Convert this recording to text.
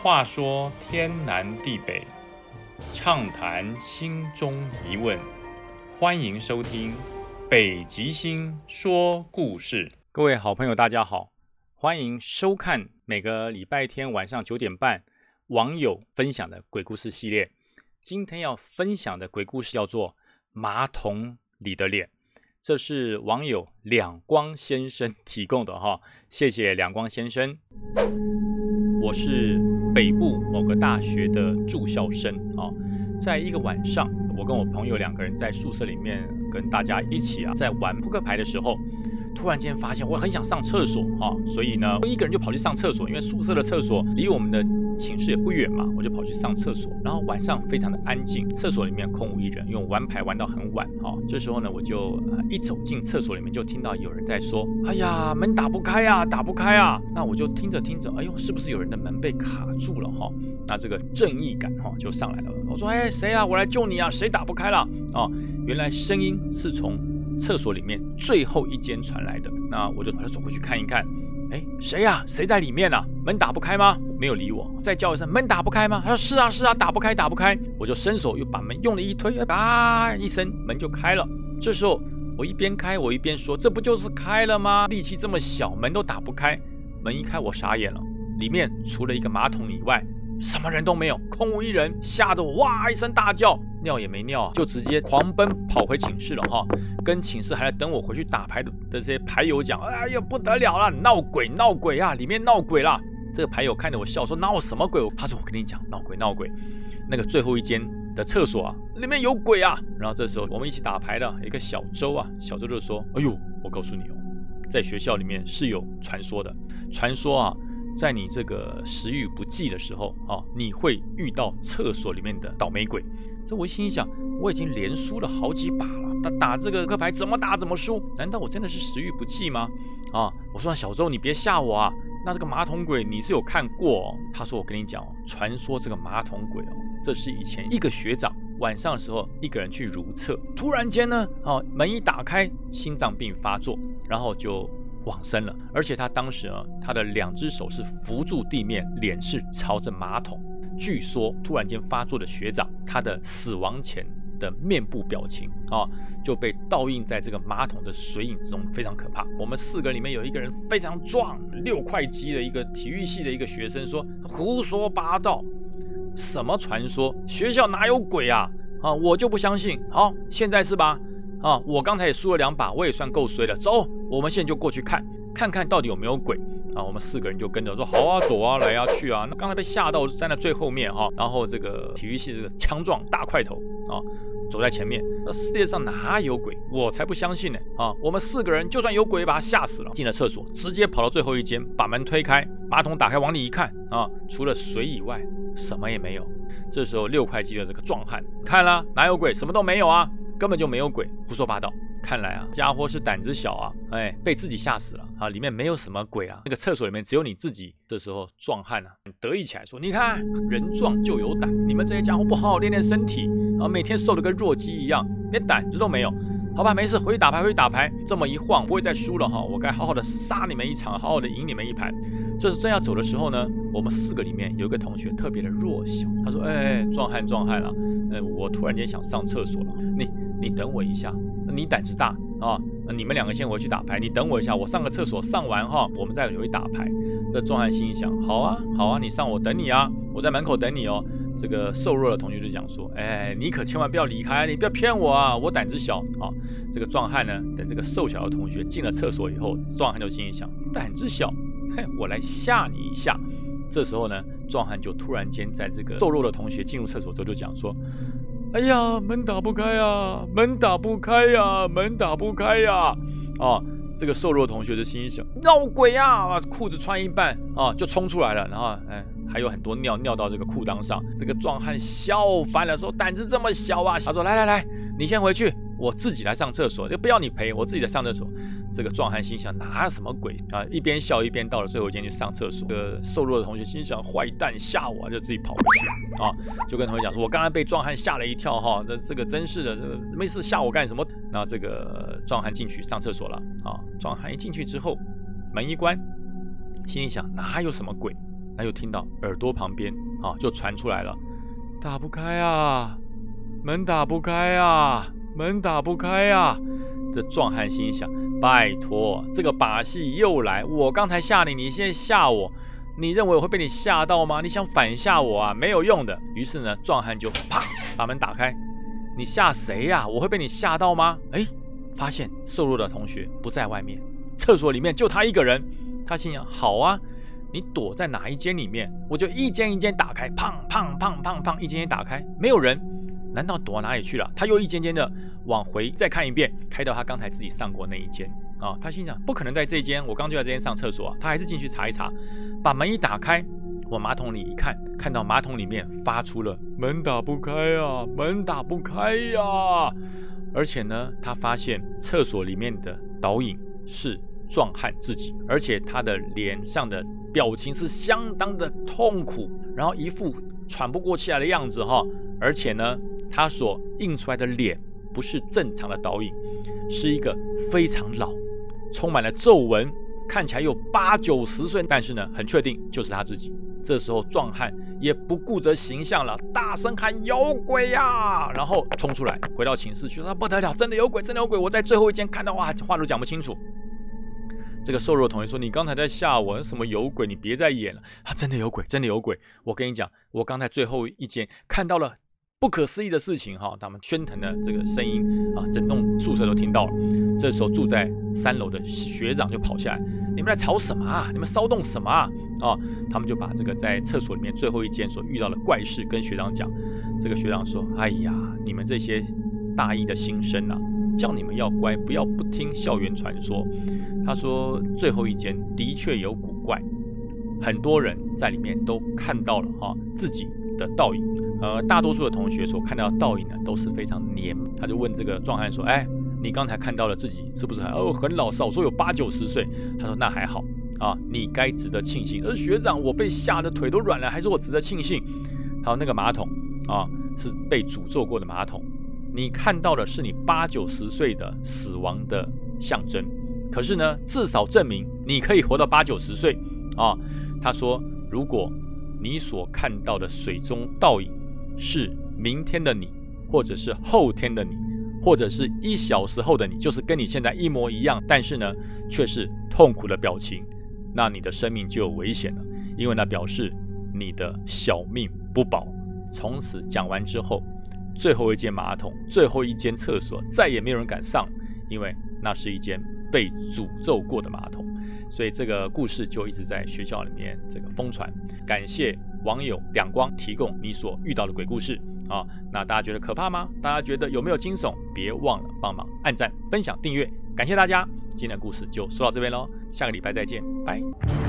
话说天南地北，畅谈心中疑问，欢迎收听《北极星说故事》。各位好朋友，大家好，欢迎收看每个礼拜天晚上九点半网友分享的鬼故事系列。今天要分享的鬼故事叫做《马桶里的脸》，这是网友两光先生提供的哈，谢谢两光先生。我是北部某个大学的住校生啊，在一个晚上，我跟我朋友两个人在宿舍里面跟大家一起啊，在玩扑克牌的时候。突然间发现我很想上厕所啊，所以呢，我一个人就跑去上厕所。因为宿舍的厕所离我们的寝室也不远嘛，我就跑去上厕所。然后晚上非常的安静，厕所里面空无一人，因为玩牌玩到很晚啊。这时候呢，我就一走进厕所里面，就听到有人在说：“哎呀，门打不开啊，打不开啊！”那我就听着听着，哎呦，是不是有人的门被卡住了哈？那这个正义感哈就上来了。我说：“哎，谁啊？我来救你啊！谁打不开了？”啊，原来声音是从。厕所里面最后一间传来的，那我就把他走过去看一看。哎，谁呀？谁在里面啊？门打不开吗？没有理我。再叫一声，门打不开吗？他说是啊，是啊，打不开，打不开。我就伸手又把门用力一推，啊一声，门就开了。这时候我一边开，我一边说：“这不就是开了吗？力气这么小，门都打不开。”门一开，我傻眼了，里面除了一个马桶以外。什么人都没有，空无一人，吓得我哇一声大叫，尿也没尿，就直接狂奔跑回寝室了哈。跟寝室还在等我回去打牌的的这些牌友讲，哎呀不得了了，闹鬼闹鬼啊，里面闹鬼了。这个牌友看着我笑说闹什么鬼？他说我跟你讲闹鬼闹鬼，那个最后一间的厕所啊，里面有鬼啊。然后这时候我们一起打牌的一个小周啊，小周就说，哎呦，我告诉你哦，在学校里面是有传说的，传说啊。在你这个食欲不济的时候啊，你会遇到厕所里面的倒霉鬼。这我心想，我已经连输了好几把了，打打这个扑克牌怎么打怎么输？难道我真的是食欲不济吗？啊，我说小周，你别吓我啊。那这个马桶鬼你是有看过？他说我跟你讲哦，传说这个马桶鬼哦，这是以前一个学长晚上的时候一个人去如厕，突然间呢，哦门一打开，心脏病发作，然后就。往生了，而且他当时啊，他的两只手是扶住地面，脸是朝着马桶。据说突然间发作的学长，他的死亡前的面部表情啊，就被倒映在这个马桶的水影之中，非常可怕。我们四个里面有一个人非常壮，六块肌的一个体育系的一个学生说胡说八道，什么传说？学校哪有鬼啊？啊，我就不相信。好，现在是吧？啊，我刚才也输了两把，我也算够衰了。走，我们现在就过去看，看看到底有没有鬼啊！我们四个人就跟着说，好啊，走啊，来啊，去啊。那刚才被吓到，站在最后面哈。然后这个体育系这个强壮大块头啊，走在前面。那世界上哪有鬼？我才不相信呢！啊，我们四个人就算有鬼，把他吓死了。进了厕所，直接跑到最后一间，把门推开，马桶打开，往里一看啊，除了水以外，什么也没有。这时候六块肌的这个壮汉看了，哪有鬼？什么都没有啊！根本就没有鬼，胡说八道。看来啊，家伙是胆子小啊，哎，被自己吓死了啊！里面没有什么鬼啊，那个厕所里面只有你自己。这时候壮汉啊，得意起来说：“你看，人壮就有胆，你们这些家伙不好好练练身体啊，每天瘦的跟弱鸡一样，连胆子都没有。”好吧，没事，回去打牌，回去打牌。这么一晃，不会再输了哈。我该好好的杀你们一场，好好的赢你们一盘。这是正要走的时候呢，我们四个里面有一个同学特别的弱小，他说：“哎，壮汉，壮汉啊，呃，我突然间想上厕所了，你。”你等我一下，你胆子大啊！那你们两个先回去打牌，你等我一下，我上个厕所，上完哈，我们再回去打牌。这壮汉心想：好啊，好啊，你上我等你啊，我在门口等你哦。这个瘦弱的同学就讲说：哎，你可千万不要离开，你不要骗我啊，我胆子小啊。这个壮汉呢，等这个瘦小的同学进了厕所以后，壮汉就心里想：胆子小，哼，我来吓你一下。这时候呢，壮汉就突然间在这个瘦弱的同学进入厕所之后就讲说。哎呀，门打不开呀，门打不开呀，门打不开呀！啊，这个瘦弱同学就心想：闹鬼呀！裤子穿一半啊，就冲出来了，然后哎，还有很多尿尿到这个裤裆上。这个壮汉笑翻了，说：胆子这么小啊！他说：来来来，你先回去。我自己来上厕所，就不要你陪，我自己来上厕所。这个壮汉心想哪有什么鬼啊？一边笑一边到了最后一间去上厕所。这个瘦弱的同学心想坏蛋吓我，就自己跑回去啊，就跟同学讲说，我刚刚被壮汉吓了一跳哈，这这个真是的，这个没事吓我干什么？那这个壮汉进去上厕所了啊，壮汉一进去之后，门一关，心里想哪有什么鬼？那又听到耳朵旁边啊，就传出来了，打不开啊，门打不开啊，门打不开啊！这壮汉心想：拜托，这个把戏又来！我刚才吓你，你现在吓我，你认为我会被你吓到吗？你想反吓我啊？没有用的。于是呢，壮汉就啪把门打开。你吓谁呀？我会被你吓到吗？哎，发现瘦弱的同学不在外面，厕所里面就他一个人。他心想：好啊。你躲在哪一间里面，我就一间一间打开，砰砰砰砰砰，一间间打开，没有人，难道躲到哪里去了？他又一间间的往回再看一遍，开到他刚才自己上过那一间啊，他心想不可能在这间，我刚就在这间上厕所啊，他还是进去查一查，把门一打开，往马桶里一看，看到马桶里面发出了门打不开呀，门打不开呀，而且呢，他发现厕所里面的导引是。壮汉自己，而且他的脸上的表情是相当的痛苦，然后一副喘不过气来的样子哈。而且呢，他所印出来的脸不是正常的倒影，是一个非常老、充满了皱纹，看起来有八九十岁，但是呢，很确定就是他自己。这时候，壮汉也不顾着形象了，大声喊：“有鬼呀！”然后冲出来，回到寝室去，说：“不得了，真的有鬼，真的有鬼！我在最后一间看到，哇，话都讲不清楚。”这个瘦弱同学说：“你刚才在吓我，什么有鬼？你别再演了啊！真的有鬼，真的有鬼！我跟你讲，我刚才最后一间看到了不可思议的事情哈！他们喧腾的这个声音啊，整栋宿舍都听到了。这时候住在三楼的学长就跑下来：你们在吵什么啊？你们骚动什么啊？啊！他们就把这个在厕所里面最后一间所遇到的怪事跟学长讲。这个学长说：哎呀，你们这些大一的新生啊！”叫你们要乖，不要不听校园传说。他说最后一间的确有古怪，很多人在里面都看到了哈自己的倒影。呃，大多数的同学所看到的倒影呢都是非常黏。他就问这个壮汉说：“哎，你刚才看到了自己是不是哦很老少？说有八九十岁。”他说：“那还好啊，你该值得庆幸。而学长，我被吓得腿都软了，还是我值得庆幸。”还有那个马桶啊，是被诅咒过的马桶。你看到的是你八九十岁的死亡的象征，可是呢，至少证明你可以活到八九十岁啊。他说，如果你所看到的水中倒影是明天的你，或者是后天的你，或者是一小时后的你，就是跟你现在一模一样，但是呢，却是痛苦的表情，那你的生命就有危险了，因为那表示你的小命不保。从此讲完之后。最后一间马桶，最后一间厕所，再也没有人敢上，因为那是一间被诅咒过的马桶。所以这个故事就一直在学校里面这个疯传。感谢网友两光提供你所遇到的鬼故事啊！那大家觉得可怕吗？大家觉得有没有惊悚？别忘了帮忙按赞、分享、订阅，感谢大家！今天的故事就说到这边喽，下个礼拜再见，拜。